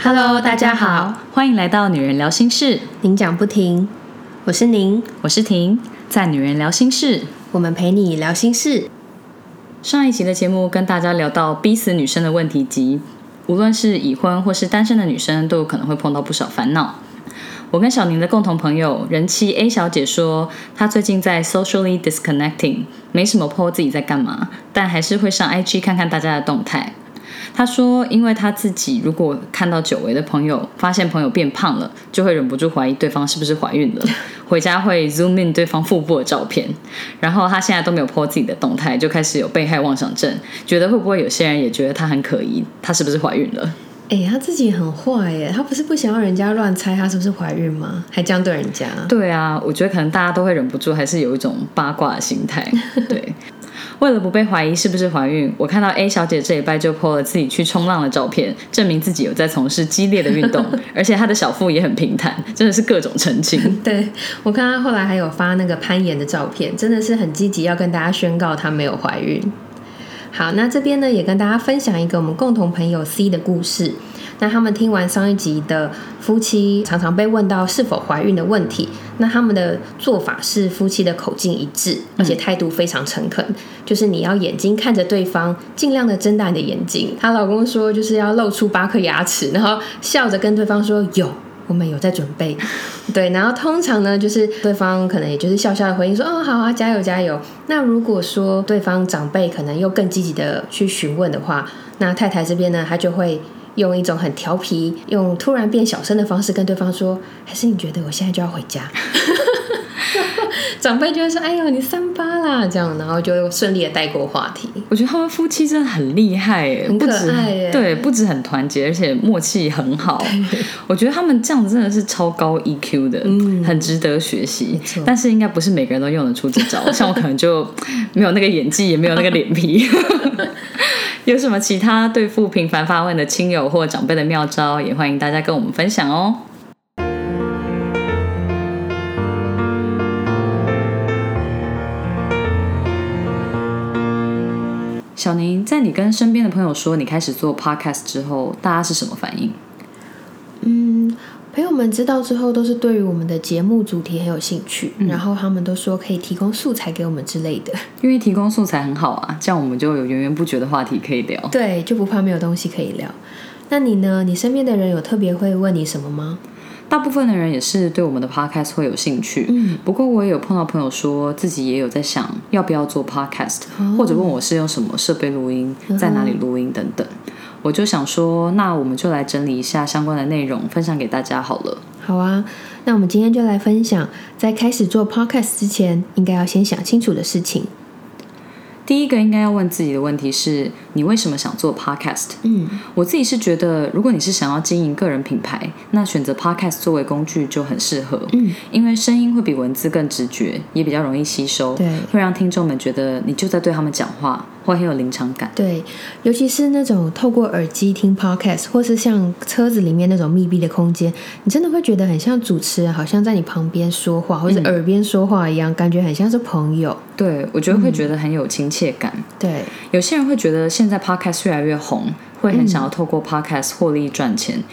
Hello，大家好，欢迎来到女人聊心事，您讲不停，我是您，我是婷，在女人聊心事，我们陪你聊心事。上一集的节目跟大家聊到逼死女生的问题集，无论是已婚或是单身的女生，都有可能会碰到不少烦恼。我跟小宁的共同朋友人妻 A 小姐说，她最近在 socially disconnecting，没什么 po 自己在干嘛，但还是会上 IG 看看大家的动态。她说，因为他自己如果看到久违的朋友，发现朋友变胖了，就会忍不住怀疑对方是不是怀孕了，回家会 zoom in 对方腹部的照片。然后他现在都没有 po 自己的动态，就开始有被害妄想症，觉得会不会有些人也觉得他很可疑，他是不是怀孕了？哎，他自己很坏耶，他不是不想要人家乱猜他是不是怀孕吗？还这样对人家？对啊，我觉得可能大家都会忍不住，还是有一种八卦的心态。对，为了不被怀疑是不是怀孕，我看到 A 小姐这一拜就 po 了自己去冲浪的照片，证明自己有在从事激烈的运动，而且她的小腹也很平坦，真的是各种澄清。对我看她后来还有发那个攀岩的照片，真的是很积极，要跟大家宣告她没有怀孕。好，那这边呢也跟大家分享一个我们共同朋友 C 的故事。那他们听完上一集的夫妻常常被问到是否怀孕的问题，那他们的做法是夫妻的口径一致，而且态度非常诚恳，就是你要眼睛看着对方，尽量的睁大你的眼睛。她老公说就是要露出八颗牙齿，然后笑着跟对方说有。我们有在准备，对，然后通常呢，就是对方可能也就是笑笑的回应说，哦，好啊，加油加油。那如果说对方长辈可能又更积极的去询问的话，那太太这边呢，她就会用一种很调皮、用突然变小声的方式跟对方说，还是你觉得我现在就要回家？长辈就会说，哎呦，你三八啦，这样，然后就顺利的带过话题。我觉得他们夫妻真的很厉害，很可爱，对，不止很团结，而且默契很好。我觉得他们这样子真的是超高 EQ 的，嗯，很值得学习。但是应该不是每个人都用得出这招，像我可能就没有那个演技，也没有那个脸皮。有什么其他对付频繁发问的亲友或长辈的妙招，也欢迎大家跟我们分享哦。小宁，在你跟身边的朋友说你开始做 podcast 之后，大家是什么反应？嗯，朋友们知道之后，都是对于我们的节目主题很有兴趣，然后他们都说可以提供素材给我们之类的。因为提供素材很好啊，这样我们就有源源不绝的话题可以聊。对，就不怕没有东西可以聊。那你呢？你身边的人有特别会问你什么吗？大部分的人也是对我们的 podcast 会有兴趣，嗯，不过我也有碰到朋友说自己也有在想要不要做 podcast，或者问我是用什么设备录音，在哪里录音等等。我就想说，那我们就来整理一下相关的内容，分享给大家好了。好啊，那我们今天就来分享，在开始做 podcast 之前，应该要先想清楚的事情。第一个应该要问自己的问题是：你为什么想做 podcast？嗯，我自己是觉得，如果你是想要经营个人品牌，那选择 podcast 作为工具就很适合。嗯，因为声音会比文字更直觉，也比较容易吸收，对，会让听众们觉得你就在对他们讲话。会很有临场感，对，尤其是那种透过耳机听 podcast，或是像车子里面那种密闭的空间，你真的会觉得很像主持人，好像在你旁边说话，或者耳边说话一样，感觉很像是朋友。对，我觉得会觉得很有亲切感。对，有些人会觉得现在 podcast 越来越红，会很想要透过 podcast 获利赚钱。嗯，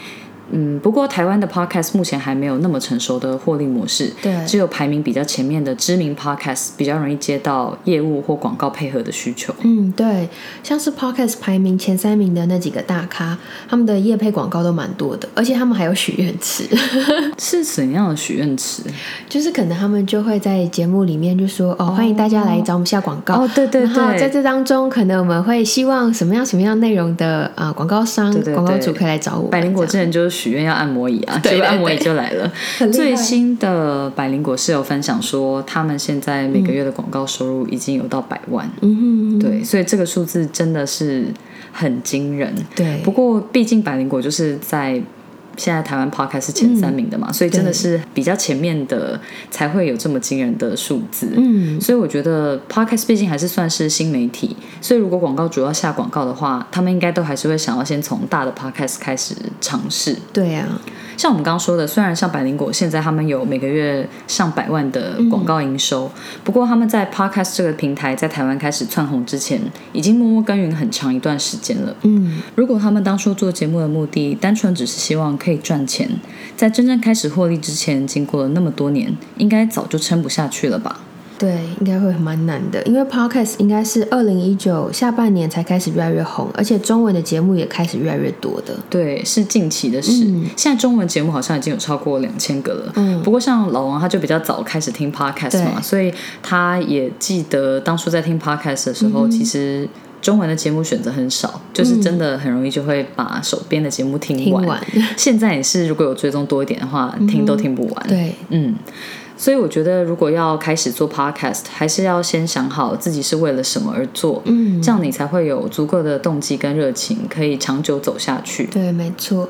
不过台湾的 podcast 目前还没有那么成熟的获利模式，对，只有排名比较前面的知名 podcast 比较容易接到业务或广告配合的需求。嗯，对，像是 podcast 排名前三名的那几个大咖，他们的业配广告都蛮多的，而且他们还有许愿池。是怎样的许愿池？就是可能他们就会在节目里面就说：“哦，欢迎大家来找我们下广告。”哦，对对对，在这当中，可能我们会希望什么样什么样内容的啊广告商、广告主可以来找我。百灵果之前就是。许愿要按摩椅啊，对，按摩椅就来了。最新的百灵果是有分享说，他们现在每个月的广告收入已经有到百万。嗯，对，所以这个数字真的是很惊人。对，不过毕竟百灵果就是在。现在台湾 podcast 是前三名的嘛，所以真的是比较前面的才会有这么惊人的数字。嗯，所以我觉得 podcast 毕竟还是算是新媒体，所以如果广告主要下广告的话，他们应该都还是会想要先从大的 podcast 开始尝试。对呀，像我们刚刚说的，虽然像百灵果现在他们有每个月上百万的广告营收，不过他们在 Podcast 这个平台在台湾开始窜红之前，已经默默耕耘很长一段时间了。嗯，如果他们当初做节目的目的单纯只是希望可以赚钱，在真正开始获利之前，经过了那么多年，应该早就撑不下去了吧？对，应该会蛮难的，因为 Podcast 应该是二零一九下半年才开始越来越红，而且中文的节目也开始越来越多的。对，是近期的事。嗯现在中文节目好像已经有超过两千个了。嗯不过像老王他就比较早开始听 podcast 嘛，所以他也记得当初在听 podcast 的时候，其实中文的节目选择很少，就是真的很容易就会把手边的节目听完。听完，现在也是，如果有追踪多一点的话，听都听不完。对，嗯，所以我觉得，如果要开始做 podcast，还是要先想好自己是为了什么而做，嗯，这样你才会有足够的动机跟热情，可以长久走下去。对，没错。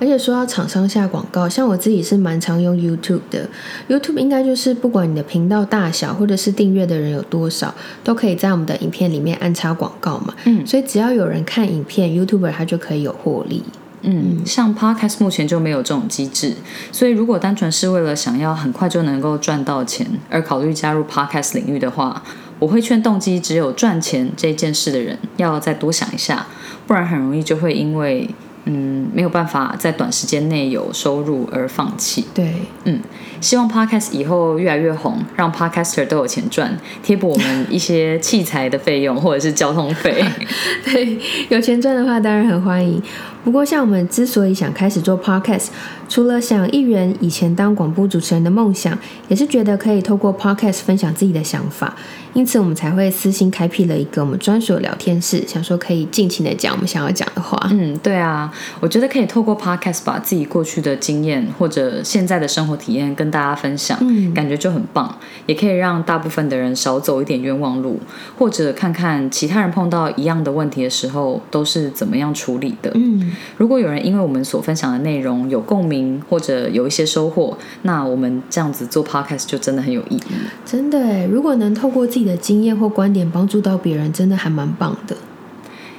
而且说到厂商下广告，像我自己是蛮常用 YouTube 的。YouTube 应该就是不管你的频道大小，或者是订阅的人有多少，都可以在我们的影片里面安插广告嘛。嗯所以只要有人看影片，YouTuber 他就可以有获利。嗯，像 Podcast 目前就没有这种机制，所以如果单纯是为了想要很快就能够赚到钱而考虑加入 Podcast 领域的话，我会劝动机只有赚钱这件事的人要再多想一下，不然很容易就会因为嗯没有办法在短时间内有收入而放弃。对，嗯，希望 Podcast 以后越来越红，让 Podcaster 都有钱赚，贴补我们一些器材的费用或者是交通费。对，有钱赚的话当然很欢迎。不过，像我们之所以想开始做 podcast，除了想一圆以前当广播主持人的梦想，也是觉得可以透过 podcast 分享自己的想法，因此我们才会私心开辟了一个我们专属的聊天室，想说可以尽情的讲我们想要讲的话。嗯，对啊，我觉得可以透过 podcast 把自己过去的经验或者现在的生活体验跟大家分享，嗯感觉就很棒，也可以让大部分的人少走一点冤枉路，或者看看其他人碰到一样的问题的时候都是怎么样处理的。嗯，如果有人因为我们所分享的内容有共鸣，或者有一些收获，那我们这样子做 podcast 就真的很有意义。真的，如果能透过自己的经验或观点帮助到别人，真的还蛮棒的。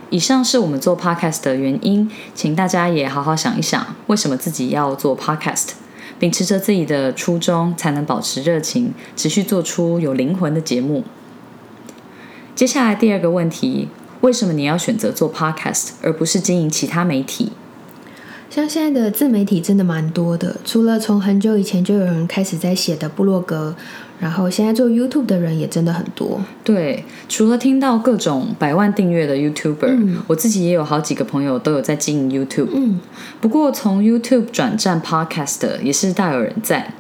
以上是我们做 podcast 的原因，请大家也好好想一想，为什么自己要做 podcast，秉持着自己的初衷，才能保持热情，持续做出有灵魂的节目。接下来第二个问题，为什么你要选择做 podcast 而不是经营其他媒体？像现在的自媒体真的蛮多的，除了从很久以前就有人开始在写的部落格，然后现在做 YouTube 的人也真的很多。对，除了听到各种百万订阅的 YouTuber，、嗯我自己也有好几个朋友都有在经营 YouTube。嗯，不过从 YouTube 转战 Podcast 的也是大有人在。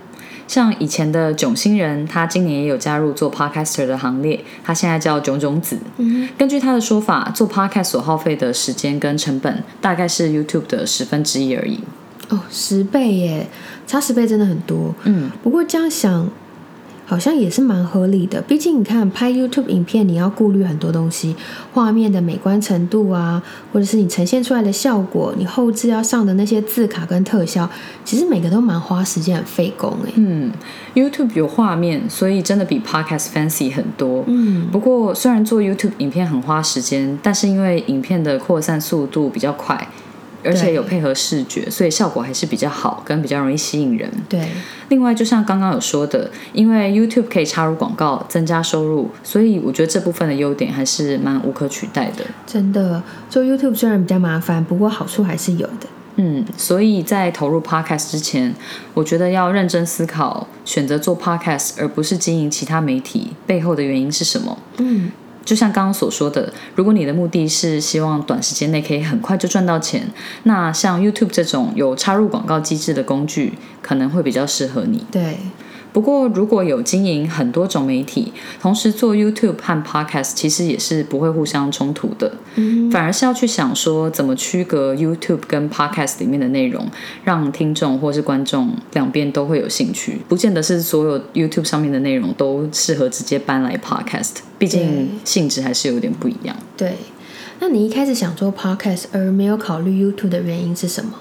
像以前的囧星人，他今年也有加入做 Podcaster 的行列，他现在叫囧囧子。嗯根据他的说法，做 Podcast 所耗费的时间跟成本，大概是 YouTube 的十分之一而已。哦，十倍耶，差十倍真的很多。嗯，不过这样想，好像也是蛮合理的。毕竟你看拍 YouTube 影片，你要顾虑很多东西，画面的美观程度啊，或者是你呈现出来的效果，你后置要上的那些字卡跟特效，其实每个都蛮花时间、很费工哎。嗯，YouTube 有画面，所以真的比 Podcast fancy 很多。嗯不过，虽然做 YouTube 影片很花时间，但是因为影片的扩散速度比较快，而且有配合视觉，所以效果还是比较好，跟比较容易吸引人。对，另外，就像刚刚有说的，因为 YouTube 可以插入广告，增加收入，所以我觉得这部分的优点还是蛮无可取代的。真的做 YouTube 虽然比较麻烦，不过好处还是有的。嗯，所以在投入 Podcast 之前，我觉得要认真思考，选择做 Podcast 而不是经营其他媒体背后的原因是什么。嗯，就像刚刚所说的，如果你的目的是希望短时间内可以很快就赚到钱，那像 YouTube 这种有插入广告机制的工具，可能会比较适合你。对，不过，如果有经营很多种媒体，同时做 YouTube 和 Podcast，其实也是不会互相冲突的。嗯反而是要去想说，怎么区隔 YouTube 跟 Podcast 里面的内容，让听众或是观众两边都会有兴趣。不见得是所有 YouTube 上面的内容都适合直接搬来 Podcast，毕竟性质还是有点不一样。对。那你一开始想做 Podcast 而没有考虑 YouTube 的原因是什么？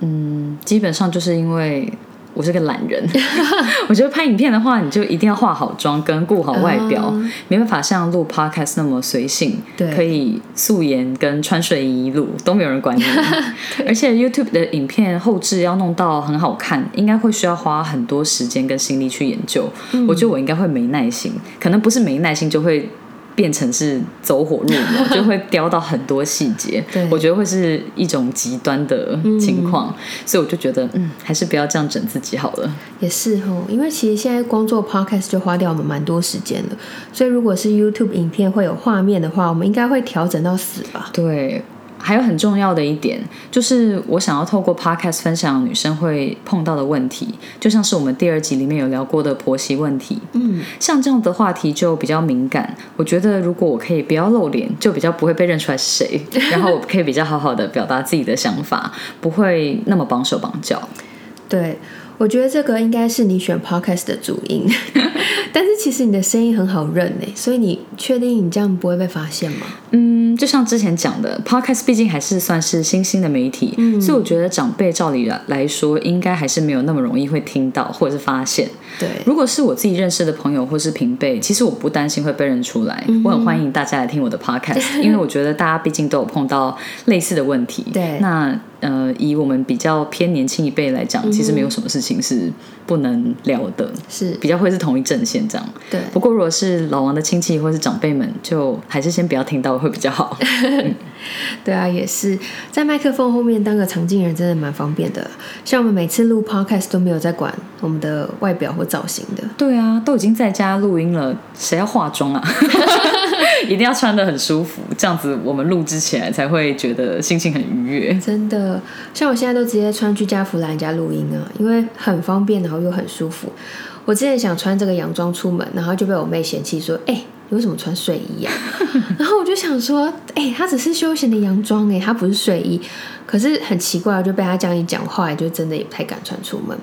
嗯，基本上就是因为我是个懒人，我觉得拍影片的话，你就一定要化好妆跟顾好外表，没办法像录 podcast 那么随性，对可以素颜跟穿睡衣录都没有人管你。而且 YouTube 的影片后置要弄到很好看，应该会需要花很多时间跟心力去研究。我觉得我应该会没耐心，可能不是没耐心就会。变成是走火入魔，就会雕到很多细节对。我觉得会是一种极端的情况，所以我就觉得，嗯，还是不要这样整自己好了。也是哦，因为其实现在光做 podcast 就花掉我们蛮多时间了，所以如果是 YouTube 影片会有画面的话，我们应该会调整到死吧？对，还有很重要的一点，就是我想要透过 podcast 分享女生会碰到的问题，就像是我们第二集里面有聊过的婆媳问题。嗯，像这样的话题就比较敏感，我觉得如果我可以不要露脸，就比较不会被认出来是谁，然后我可以比较好好的表达自己的想法，不会那么绑手绑脚。对，我觉得这个应该是你选 podcast 的主因，但是其实你的声音很好认呢，所以你确定你这样不会被发现吗？嗯，就像之前讲的，Podcast 毕竟还是算是新兴的媒体，所以我觉得长辈照理来来说，应该还是没有那么容易会听到或者是发现。对，如果是我自己认识的朋友或是平辈，其实我不担心会被认出来，我很欢迎大家来听我的 Podcast，因为我觉得大家毕竟都有碰到类似的问题。对那呃，以我们比较偏年轻一辈来讲，其实没有什么事情是不能聊的，是，比较会是同一阵线这样。对，不过如果是老王的亲戚或是长辈们，就还是先不要听到会比较好。对啊，也是在麦克风后面当个常进人，真的蛮方便的。像我们每次录 podcast 都没有在管我们的外表或造型的。对啊，都已经在家录音了，谁要化妆啊？一定要穿的很舒服，这样子我们录制起来才会觉得心情很愉悦。真的，像我现在都直接穿居家服来人家录音啊，因为很方便，然后又很舒服。我之前想穿这个洋装出门，然后就被我妹嫌弃说：“哎、你为什么穿睡衣呀、然后我就想说：“哎、它只是休闲的洋装哎、它不是睡衣。”可是很奇怪，就被他这样一讲话，也就真的也不太敢穿出门。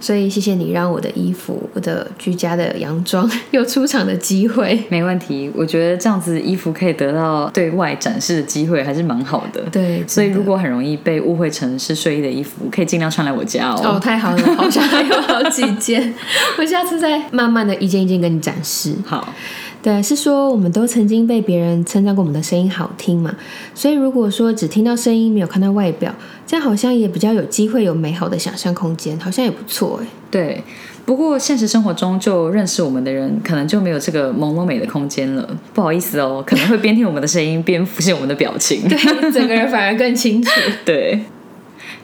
所以谢谢你让我的衣服、我的居家的洋装有出场的机会。没问题，我觉得这样子衣服可以得到对外展示的机会，还是蛮好的。对，所以如果很容易被误会成是睡衣的衣服，可以尽量穿来我家哦，哦。太好了，好像还有好几件，我下次再慢慢的一件一件跟你展示。好，对，是说我们都曾经被别人称赞过我们的声音好听嘛，所以如果说只听到声音没有看到外表，这样好像也比较有机会有美好的想象空间，好像也不错哎。对。不过现实生活中就认识我们的人，可能就没有这个朦胧美的空间了。不好意思哦，可能会边听我们的声音边浮现我们的表情。对，整个人反而更清楚。对，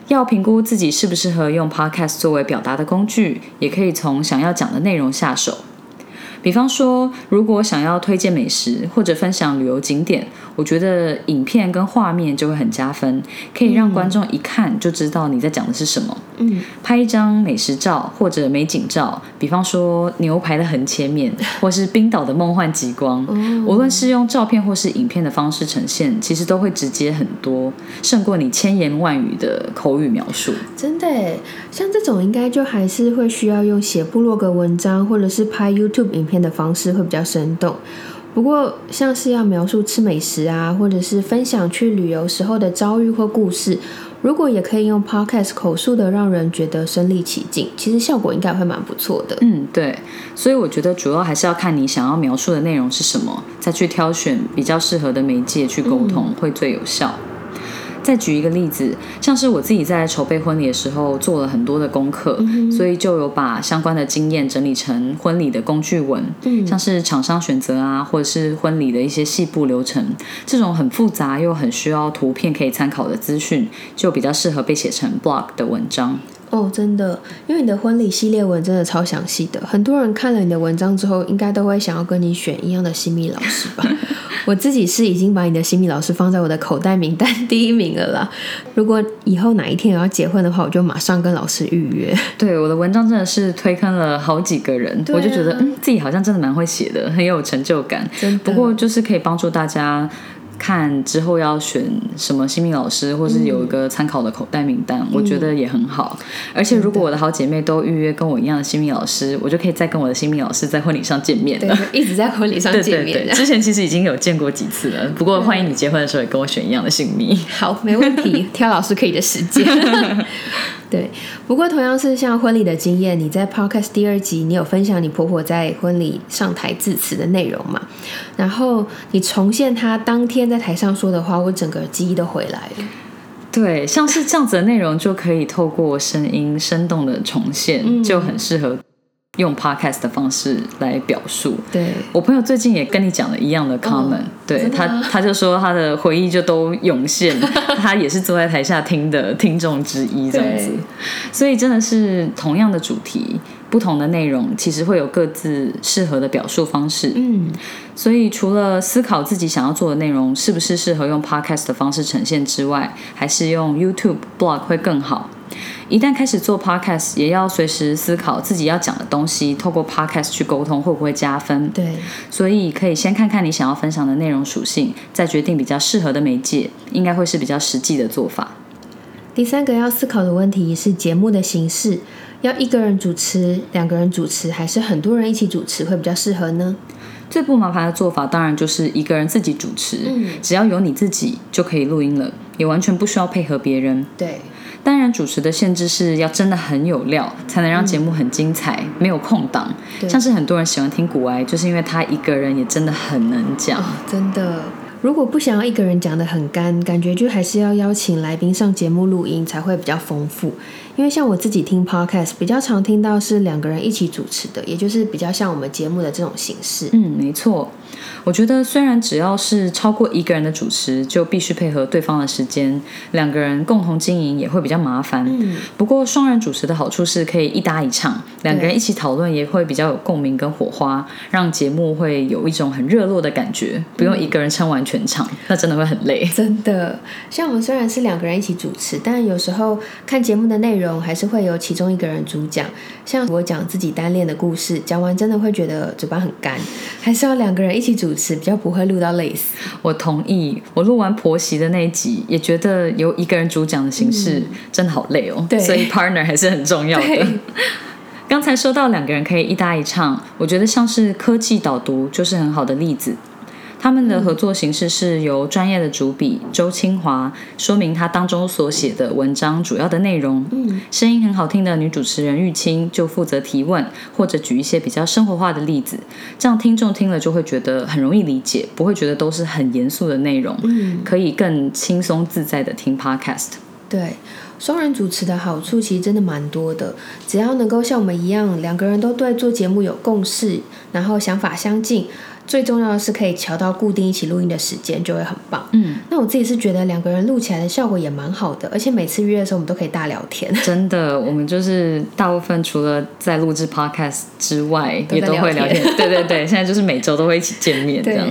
要评估自己适不适合用 Podcast 作为表达的工具，也可以从想要讲的内容下手。比方说，如果想要推荐美食或者分享旅游景点，我觉得影片跟画面就会很加分，可以让观众一看就知道你在讲的是什么。嗯，拍一张美食照或者美景照，比方说牛排的横切面，或是冰岛的梦幻极光，无论是用照片或是影片的方式呈现，其实都会直接很多，胜过你千言万语的口语描述。真的，像这种应该就还是会需要用写部落格文章或者是拍 YouTube 影片的方式会比较生动。不过，像是要描述吃美食啊，或者是分享去旅游时候的遭遇或故事，如果也可以用 Podcast 口述的，让人觉得身临其境，其实效果应该会蛮不错的。嗯，对，所以我觉得主要还是要看你想要描述的内容是什么，再去挑选比较适合的媒介去沟通，会最有效。再举一个例子，像是我自己在筹备婚礼的时候做了很多的功课，所以就有把相关的经验整理成婚礼的工具文，像是厂商选择啊，或者是婚礼的一些细部流程，这种很复杂又很需要图片可以参考的资讯，就比较适合被写成 blog 的文章。哦，真的，因为你的婚礼系列文真的超详细的，很多人看了你的文章之后，应该都会想要跟你选一样的新密老师吧。我自己是已经把你的新密老师放在我的口袋名单 第一名了啦。如果以后哪一天我要结婚的话，我就马上跟老师预约。对，我的文章真的是推坑了好几个人，啊我就觉得嗯，自己好像真的蛮会写的，很有成就感。真不过就是可以帮助大家看之后要选什么新密老师，或是有一个参考的口袋名单，我觉得也很好。而且如果我的好姐妹都预约跟我一样的新密老师，我就可以再跟我的新密老师在婚礼上见面对了。，一直在婚礼上对见面。对对，之前其实已经有见过几次了，不过欢迎你结婚的时候也跟我选一样的姓名。好，没问题，挑老师可以的时间。对，不过同样是像婚礼的经验，你在 podcast 第二集，你有分享你婆婆在婚礼上台致辞的内容嘛？然后你重现她当天在台上说的话，我整个记忆都回来了。对，像是这样子的内容，就可以透过声音生动的重现，就很适合。用 podcast 的方式来表述。对我朋友最近也跟你讲了一样的 comment，对他他就说他的回忆就都涌现，他也是坐在台下听的听众之一这样子。所以真的是同样的主题，不同的内容，其实会有各自适合的表述方式。嗯，所以除了思考自己想要做的内容是不是适合用 podcast 的方式呈现之外，还是用 YouTube blog 会更好。一旦开始做 podcast，也要随时思考自己要讲的东西，透过 podcast 去沟通会不会加分？对，所以可以先看看你想要分享的内容属性，再决定比较适合的媒介，应该会是比较实际的做法。第三个要思考的问题是节目的形式，要一个人主持、两个人主持，还是很多人一起主持会比较适合呢？最不麻烦的做法当然就是一个人自己主持，只要有你自己就可以录音了，也完全不需要配合别人。对。当然，主持的限制是要真的很有料，才能让节目很精彩，没有空档。像是很多人喜欢听古埃，就是因为他一个人也真的很能讲，真的。如果不想要一个人讲的很干，感觉就还是要邀请来宾上节目录音才会比较丰富。因为像我自己听 podcast，比较常听到是两个人一起主持的，也就是比较像我们节目的这种形式。嗯，没错。我觉得虽然只要是超过一个人的主持，就必须配合对方的时间，两个人共同经营也会比较麻烦。嗯。不过双人主持的好处是可以一搭一唱，两个人一起讨论也会比较有共鸣跟火花，让节目会有一种很热络的感觉，不用一个人撑完全场，那真的会很累。真的，像我们虽然是两个人一起主持，但有时候看节目的内容。还是会有其中一个人主讲，像我讲自己单恋的故事，讲完真的会觉得嘴巴很干，还是要两个人一起主持，比较不会录到累死。我同意，我录完婆媳的那一集，也觉得由一个人主讲的形式真的好累哦。对，所以 partner 还是很重要的。刚才说到两个人可以一搭一唱，我觉得像是科技导读就是很好的例子。他们的合作形式是由专业的主笔周清华说明他当中所写的文章主要的内容。嗯，声音很好听的女主持人玉清就负责提问或者举一些比较生活化的例子，这样听众听了就会觉得很容易理解，不会觉得都是很严肃的内容。嗯，可以更轻松自在的听 podcast。对，双人主持的好处其实真的蛮多的，只要能够像我们一样，两个人都对做节目有共识，然后想法相近。最重要的是可以调到固定一起录音的时间，就会很棒。嗯，那我自己是觉得两个人录起来的效果也蛮好的，而且每次约的时候我们都可以大聊天。真的，我们就是大部分除了在录制 podcast 之外，也都会聊天。对对对，现在就是每周都会一起见面这样。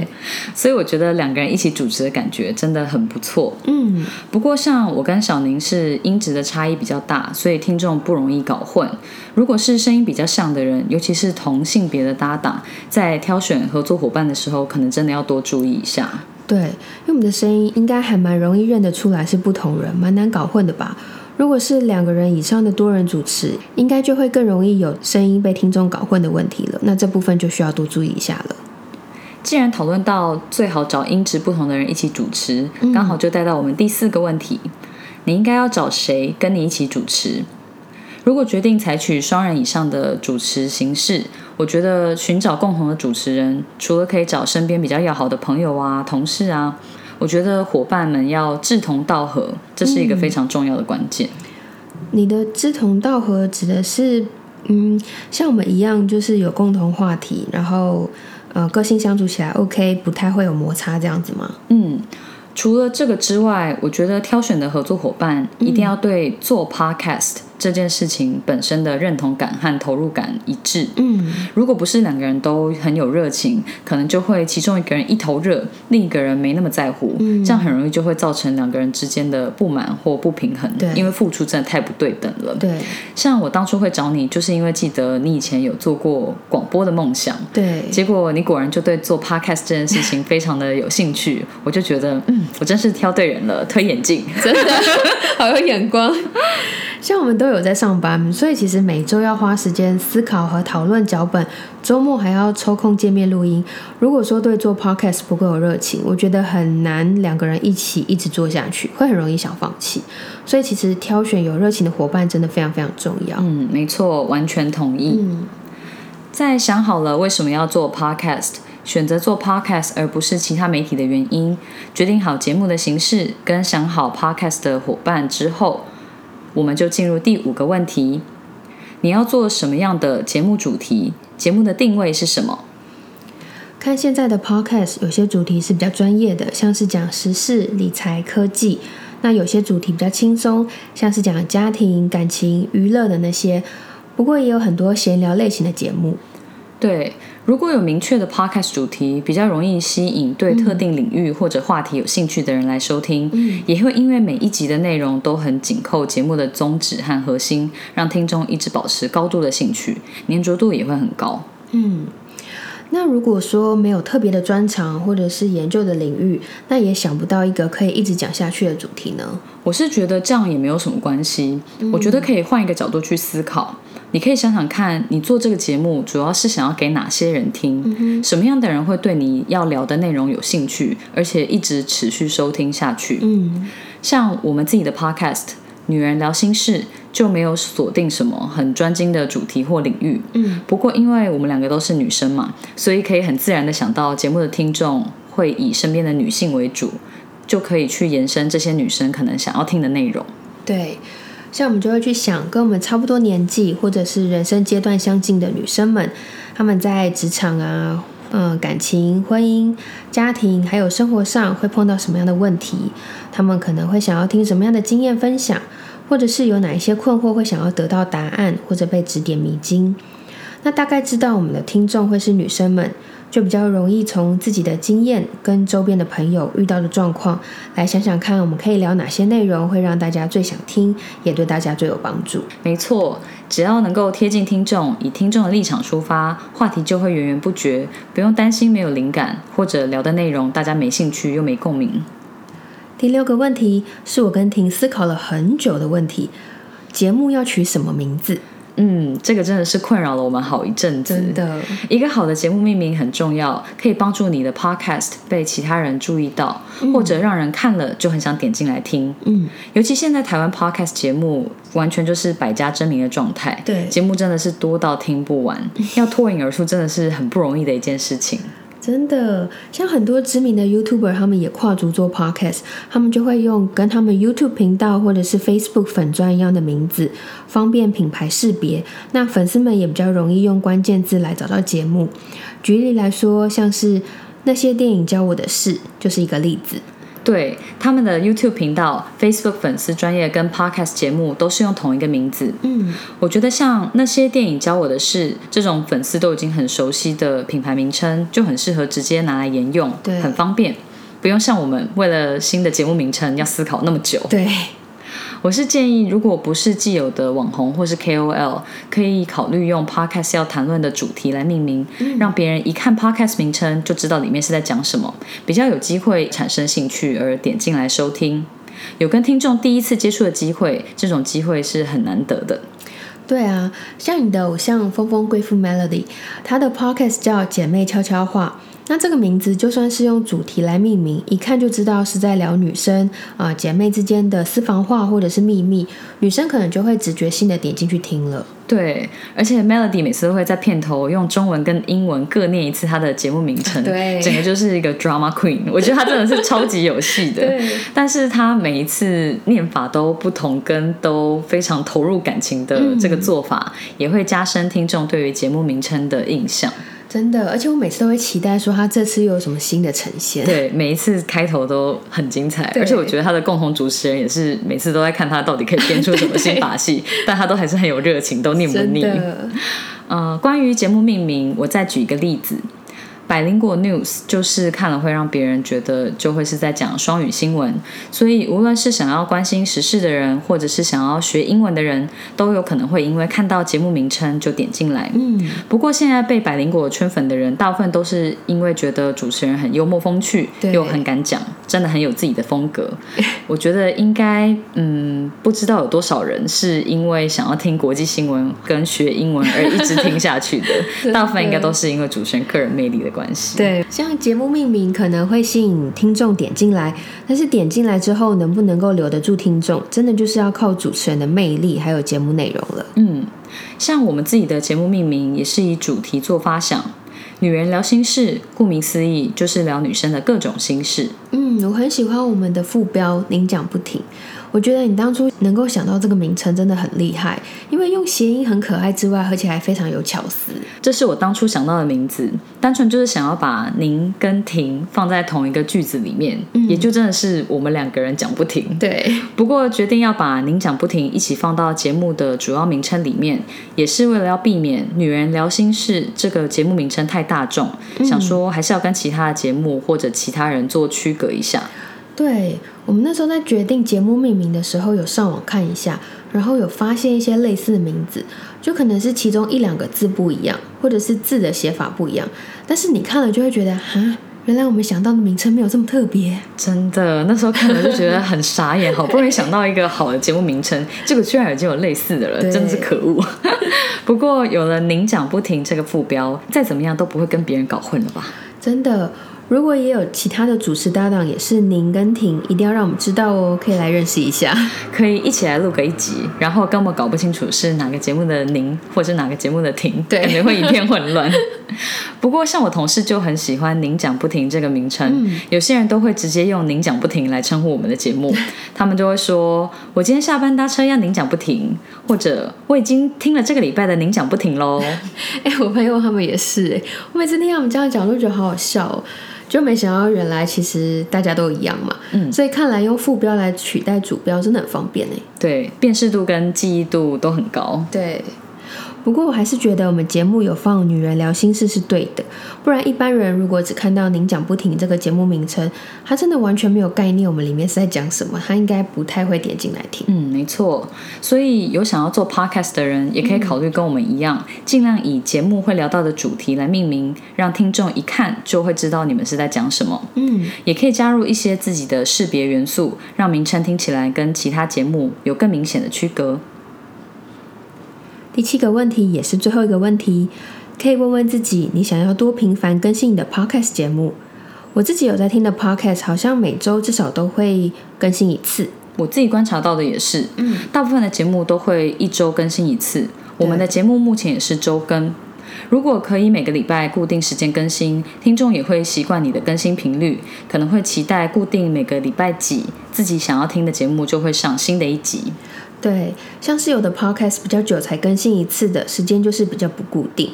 所以我觉得两个人一起主持的感觉真的很不错。嗯，不过像我跟小宁是音质的差异比较大，所以听众不容易搞混。如果是声音比较像的人，尤其是同性别的搭档，在挑选合作伙伴的时候，可能真的要多注意一下。对，因为我们的声音应该还蛮容易认得出来是不同人，蛮难搞混的吧？如果是两个人以上的多人主持，应该就会更容易有声音被听众搞混的问题了。那这部分就需要多注意一下了。既然讨论到最好找音质不同的人一起主持，刚好就带到我们第四个问题：你应该要找谁跟你一起主持？如果决定采取双人以上的主持形式，我觉得寻找共同的主持人，除了可以找身边比较要好的朋友啊、同事啊，我觉得伙伴们要志同道合，这是一个非常重要的关键。你的志同道合指的是，嗯，像我们一样，就是有共同话题，然后呃，个性相处起来 OK，不太会有摩擦这样子吗？嗯。除了这个之外，我觉得挑选的合作伙伴一定要对做 podcast 这件事情本身的认同感和投入感一致。嗯，如果不是两个人都很有热情，可能就会其中一个人一头热，另一个人没那么在乎，这样很容易就会造成两个人之间的不满或不平衡。对，因为付出真的太不对等了。对，像我当初会找你，就是因为记得你以前有做过广播的梦想。对，结果你果然就对做 podcast 这件事情非常的有兴趣，我就觉得，嗯。我真是挑对人了，推眼镜，真的 好有眼光。像我们都都有在上班，所以其实每周要花时间思考和讨论脚本，周末还要抽空见面录音。如果说对做 podcast 不够有热情，我觉得很难两个人一起一直做下去，会很容易想放弃。所以其实挑选有热情的伙伴真的非常非常重要。嗯，没错，完全同意。在想好了为什么要做 podcast，选择做 podcast 而不是其他媒体的原因，决定好节目的形式跟想好 podcast 的伙伴之后，我们就进入第五个问题：你要做什么样的节目主题？节目的定位是什么？看现在的 podcast，有些主题是比较专业的，像是讲时事、理财、科技；那有些主题比较轻松，像是讲家庭、感情、娱乐的那些。不过也有很多闲聊类型的节目。对，如果有明确的 podcast 主题，比较容易吸引对特定领域或者话题有兴趣的人来收听，也会因为每一集的内容都很紧扣节目的宗旨和核心，让听众一直保持高度的兴趣，粘着度也会很高。嗯，那如果说没有特别的专长或者是研究的领域，那也想不到一个可以一直讲下去的主题呢？我是觉得这样也没有什么关系，我觉得可以换一个角度去思考。你可以想想看，你做这个节目主要是想要给哪些人听？什么样的人会对你要聊的内容有兴趣，而且一直持续收听下去？嗯，像我们自己的 podcast《女人聊心事》就没有锁定什么很专精的主题或领域。嗯，不过因为我们两个都是女生嘛，所以可以很自然的想到节目的听众会以身边的女性为主，就可以去延伸这些女生可能想要听的内容。对。像我们就会去想，跟我们差不多年纪或者是人生阶段相近的女生们，她们在职场啊、嗯、感情、婚姻、家庭还有生活上会碰到什么样的问题？她们可能会想要听什么样的经验分享，或者是有哪一些困惑会想要得到答案，或者被指点迷津。那大概知道我们的听众会是女生们。就比较容易从自己的经验跟周边的朋友遇到的状况来想想看，我们可以聊哪些内容会让大家最想听，也对大家最有帮助。没错，只要能够贴近听众，以听众的立场出发，话题就会源源不绝，不用担心没有灵感，或者聊的内容大家没兴趣又没共鸣。第六个问题是我跟婷思考了很久的问题：节目要取什么名字？嗯，这个真的是困扰了我们好一阵子。真的，一个好的节目命名很重要，可以帮助你的 podcast 被其他人注意到，或者让人看了就很想点进来听。嗯，尤其现在台湾 podcast 节目完全就是百家争鸣的状态，对节目真的是多到听不完，要脱颖而出真的是很不容易的一件事情。真的，像很多知名的 YouTuber，他们也跨足做 Podcast，他们就会用跟他们 YouTube 频道或者是 Facebook 粉钻一样的名字，方便品牌识别。那粉丝们也比较容易用关键字来找到节目。举例来说，像是那些电影教我的事，就是一个例子。对他们的 YouTube 频道、Facebook 粉丝专业跟 Podcast 节目都是用同一个名字。嗯，我觉得像那些电影教我的事这种粉丝都已经很熟悉的品牌名称，就很适合直接拿来沿用，对很方便，不用像我们为了新的节目名称要思考那么久。对，我是建议，如果不是既有的网红或是 KOL，可以考虑用 Podcast 要谈论的主题来命名，让别人一看 Podcast 名称就知道里面是在讲什么，比较有机会产生兴趣而点进来收听。有跟听众第一次接触的机会，这种机会是很难得的。对啊，像你的偶像峰峰贵妇 Melody，她的 podcast 叫《姐妹悄悄话》。那这个名字就算是用主题来命名，一看就知道是在聊女生啊、姐妹之间的私房话或者是秘密，女生可能就会直觉性的点进去听了。对，而且 Melody 每次都会在片头用中文跟英文各念一次她的节目名称，对整个就是一个 drama queen。我觉得她真的是超级有戏的，对但是她每一次念法都不同，跟都非常投入感情的这个做法，也会加深听众对于节目名称的印象。真的，而且我每次都会期待说他这次又有什么新的呈现。对，每一次开头都很精彩，而且我觉得他的共同主持人也是每次都在看他到底可以编出什么新 把戏，但他都还是很有热情，都念不腻。的，呃，关于节目命名，我再举一个例子。百灵果 News 就是看了会让别人觉得就会是在讲双语新闻，所以无论是想要关心时事的人，或者是想要学英文的人，都有可能会因为看到节目名称就点进来。嗯，不过现在被百灵果圈粉的人，大部分都是因为觉得主持人很幽默风趣，对又很敢讲，真的很有自己的风格。我觉得应该，嗯，不知道有多少人是因为想要听国际新闻跟学英文而一直听下去的，大部分应该都是因为主持人个人魅力的关系。对，像节目命名可能会吸引听众点进来，但是点进来之后能不能够留得住听众，真的就是要靠主持人的魅力还有节目内容了。嗯，像我们自己的节目命名也是以主题做发想。女人聊心事，顾名思义就是聊女生的各种心事。嗯，我很喜欢我们的副标“您讲不停”。我觉得你当初能够想到这个名称真的很厉害，因为用谐音很可爱之外，而且还非常有巧思。这是我当初想到的名字，单纯就是想要把“您”跟“停”放在同一个句子里面，也就真的是我们两个人讲不停。对，不过决定要把“您讲不停”一起放到节目的主要名称里面，也是为了要避免“女人聊心事”这个节目名称太大众，想说还是要跟其他的节目或者其他人做区隔一下。对我们那时候在决定节目命名的时候，有上网看一下，然后有发现一些类似的名字，就可能是其中一两个字不一样，或者是字的写法不一样，但是你看了就会觉得，哈，原来我们想到的名称没有这么特别。真的，那时候看了就觉得很傻眼，好不容易想到一个好的节目名称，结果居然已经有类似的了，真的是可恶。不过有了“您讲不停”这个副标，再怎么样都不会跟别人搞混了吧？真的。如果也有其他的主持搭档，也是您跟婷，一定要让我们知道哦，可以来认识一下，可以一起来录个一集，然后根本搞不清楚是哪个节目的您，或者是哪个节目的婷，对，感觉会一片混乱。不过像我同事就很喜欢“您讲不停”这个名称，有些人都会直接用“您讲不停”来称呼我们的节目，他们就会说：“我今天下班搭车要您讲不停”，或者“我已经听了这个礼拜的您讲不停喽”。哎，我朋友他们也是哎，我每次听他们这样讲都觉得好好笑。就没想到，原来其实大家都一样嘛。嗯，所以看来用副标来取代主标真的很方便哎。对，辨识度跟记忆度都很高。对。不过我还是觉得我们节目有放“女人聊心事”是对的，不然一般人如果只看到“您讲不停”这个节目名称，他真的完全没有概念我们里面是在讲什么，他应该不太会点进来听。嗯，没错。所以有想要做 podcast 的人，也可以考虑跟我们一样，尽量以节目会聊到的主题来命名，让听众一看就会知道你们是在讲什么。嗯，也可以加入一些自己的识别元素，让名称听起来跟其他节目有更明显的区隔。第七个问题也是最后一个问题，可以问问自己：你想要多频繁更新你的 podcast 节目？我自己有在听的 podcast，好像每周至少都会更新一次。我自己观察到的也是，嗯，大部分的节目都会一周更新一次。我们的节目目前也是周更。如果可以每个礼拜固定时间更新，听众也会习惯你的更新频率，可能会期待固定每个礼拜几自己想要听的节目就会上新的一集。对，像是有的 podcast 比较久才更新一次的时间，就是比较不固定。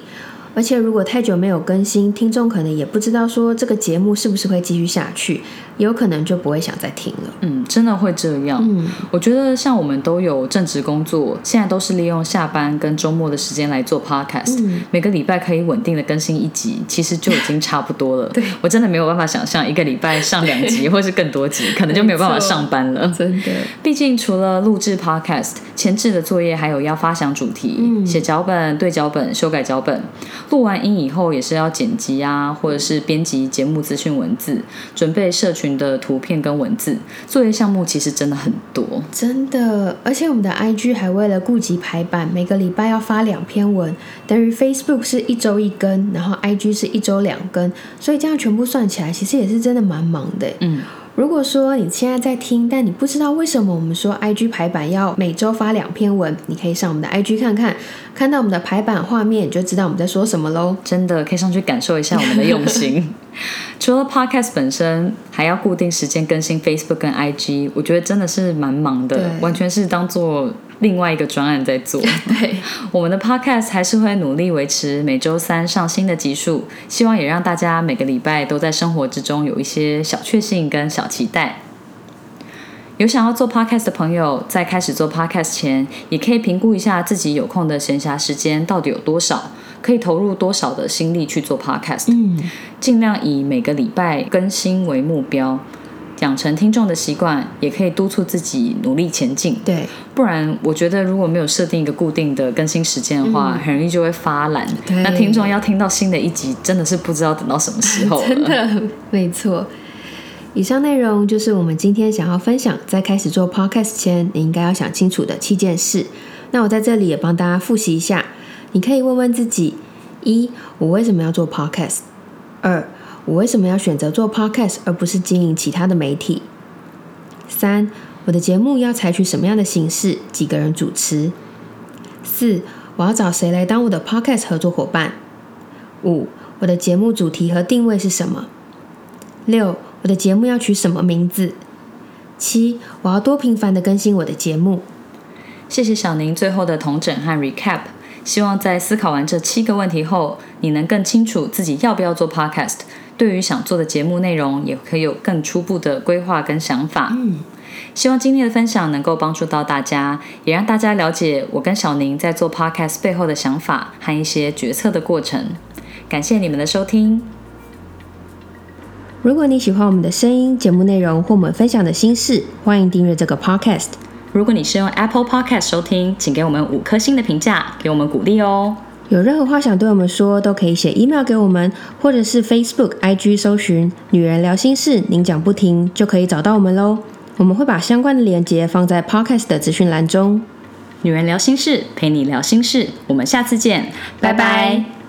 而且如果太久没有更新，听众可能也不知道说这个节目是不是会继续下去，有可能就不会想再听了。嗯，真的会这样。嗯，我觉得像我们都有正职工作，现在都是利用下班跟周末的时间来做 podcast，每个礼拜可以稳定的更新一集，其实就已经差不多了。对我真的没有办法想象一个礼拜上两集或是更多集，可能就没有办法上班了。真的，毕竟除了录制 podcast，前置的作业还有要发想主题、写脚本、对脚本、修改脚本。录完音以后，也是要剪辑啊，或者是编辑节目资讯文字，准备社群的图片跟文字。作业项目其实真的很多，真的。而且我们的 IG 还为了顾及排版，每个礼拜要发两篇文，等于 Facebook 是一周一更，然后 IG 是一周两更，所以这样全部算起来，其实也是真的蛮忙的。嗯。如果说你现在在听，但你不知道为什么我们说 IG 排版要每周发两篇文，你可以上我们的 IG 看看，看到我们的排版画面，你就知道我们在说什么喽。真的可以上去感受一下我们的用心。除了 Podcast 本身，还要固定时间更新 Facebook 跟 IG，我觉得真的是蛮忙的，完全是当做。另外一个专案在做，对，我们的 podcast 还是会努力维持每周三上新的集数，希望也让大家每个礼拜都在生活之中有一些小确幸跟小期待。有想要做 podcast 的朋友，在开始做 podcast 前，也可以评估一下自己有空的闲暇时间到底有多少，可以投入多少的心力去做 podcast，嗯，尽量以每个礼拜更新为目标。养成听众的习惯，也可以督促自己努力前进。对，不然我觉得如果没有设定一个固定的更新时间的话，很容易就会发懒。那听众要听到新的一集，真的是不知道等到什么时候。真的，没错。以上内容就是我们今天想要分享，在开始做 podcast 前，你应该要想清楚的七件事。那我在这里也帮大家复习一下，你可以问问自己：一，我为什么要做 podcast？二，我为什么要选择做 podcast 而不是经营其他的媒体？三，我的节目要采取什么样的形式？几个人主持？四，我要找谁来当我的 podcast 合作伙伴？五，我的节目主题和定位是什么？六。我的节目要取什么名字？七，我要多频繁的更新我的节目。谢谢小宁最后的同整和 recap。希望在思考完这七个问题后，你能更清楚自己要不要做 podcast。对于想做的节目内容，也可以有更初步的规划跟想法。嗯，希望今天的分享能够帮助到大家，也让大家了解我跟小宁在做 podcast 背后的想法和一些决策的过程。感谢你们的收听。如果你喜欢我们的声音、节目内容或我们分享的心事，欢迎订阅这个 podcast。如果你是用 Apple Podcast 收听，请给我们五颗星的评价，给我们鼓励哦。有任何话想对我们说，都可以写 email 给我们，或者是 Facebook、IG 搜寻“女人聊心事”，您讲不停就可以找到我们喽。我们会把相关的链接放在 podcast 的资讯栏中。女人聊心事，陪你聊心事，我们下次见，拜拜。